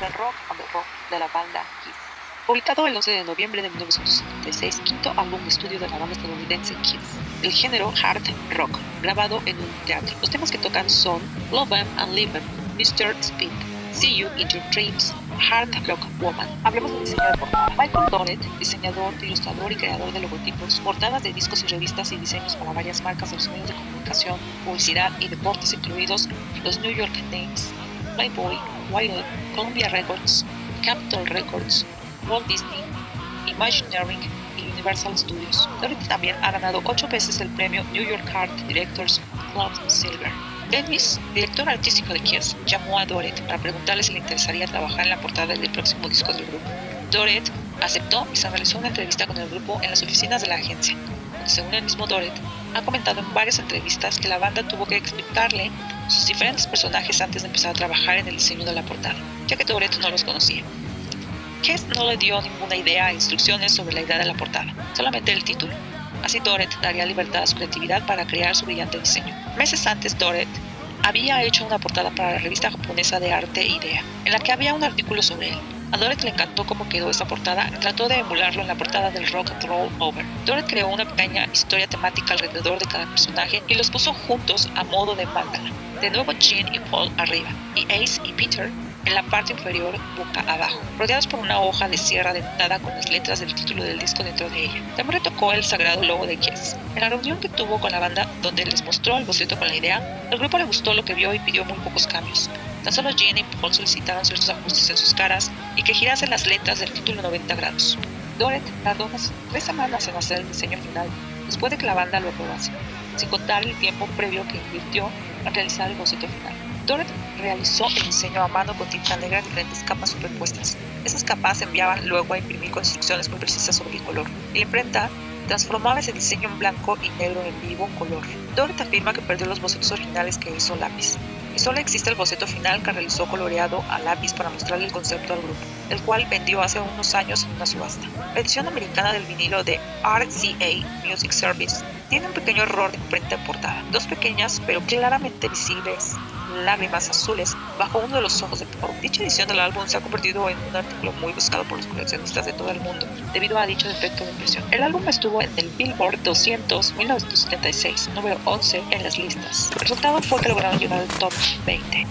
Rock and Rock de la banda Kiss. Publicado el 11 de noviembre de 1976, quinto álbum de estudio de la banda estadounidense Kiss. El género hard rock, grabado en un teatro. Los temas que tocan son Love 'em and Leave 'em, Mr. Speed, See You in Your Dreams, Hard Rock Woman. Hablemos del diseño de. Michael Doret, diseñador, ilustrador y creador de logotipos, portadas de discos y revistas y diseños para varias marcas de los medios de comunicación, publicidad y deportes, incluidos los New York Knicks, Playboy, Wired, Columbia Records, Capitol Records, Walt Disney, Imagineering y Universal Studios. Doret también ha ganado ocho veces el premio New York Art Directors Club Silver. Dennis, director artístico de Kiss, llamó a Doret para preguntarle si le interesaría trabajar en la portada del próximo disco del grupo. Doret aceptó y se realizó una entrevista con el grupo en las oficinas de la agencia, según el mismo Doret, ha comentado en varias entrevistas que la banda tuvo que explicarle sus diferentes personajes antes de empezar a trabajar en el diseño de la portada, ya que Doret no los conocía. Kiss no le dio ninguna idea e instrucciones sobre la idea de la portada, solamente el título. Así Doret daría libertad a su creatividad para crear su brillante diseño. Meses antes, Doret había hecho una portada para la revista japonesa de arte Idea, en la que había un artículo sobre él. A Doret le encantó cómo quedó esa portada y trató de emularlo en la portada del Rock and Roll Over. Doret creó una pequeña historia temática alrededor de cada personaje y los puso juntos a modo de mandala. De nuevo Jean y Paul arriba, y Ace y Peter en la parte inferior boca abajo, rodeados por una hoja de sierra dentada con las letras del título del disco dentro de ella. También retocó el sagrado logo de Kiss. En la reunión que tuvo con la banda, donde les mostró el boceto con la idea, el grupo le gustó lo que vio y pidió muy pocos cambios. Tan solo Jean y Paul solicitaron ciertos ajustes en sus caras y que girasen las letras del título 90 grados. Doret tardó unas tres semanas en hacer el diseño final, después de que la banda lo aprobase, sin contar el tiempo previo que invirtió en realizar el boceto final. Doret realizó el diseño a mano con tinta negra en diferentes capas superpuestas. Esas capas se enviaban luego a imprimir con instrucciones muy precisas sobre el color. La imprenta transformaba ese diseño en blanco y negro en vivo color. Doret afirma que perdió los bocetos originales que hizo lápiz. Y solo existe el boceto final que realizó coloreado a lápiz para mostrarle el concepto al grupo, el cual vendió hace unos años en una subasta. La edición americana del vinilo de RCA Music Service tiene un pequeño error de imprenta en portada. Dos pequeñas pero claramente visibles lágrimas azules bajo uno de los ojos de Paul. Dicha edición del álbum se ha convertido en un artículo muy buscado por los coleccionistas de todo el mundo debido a dicho defecto de impresión. El álbum estuvo en el Billboard 200 1976, número 11 en las listas. El resultado fue que lograron llegar al top 20.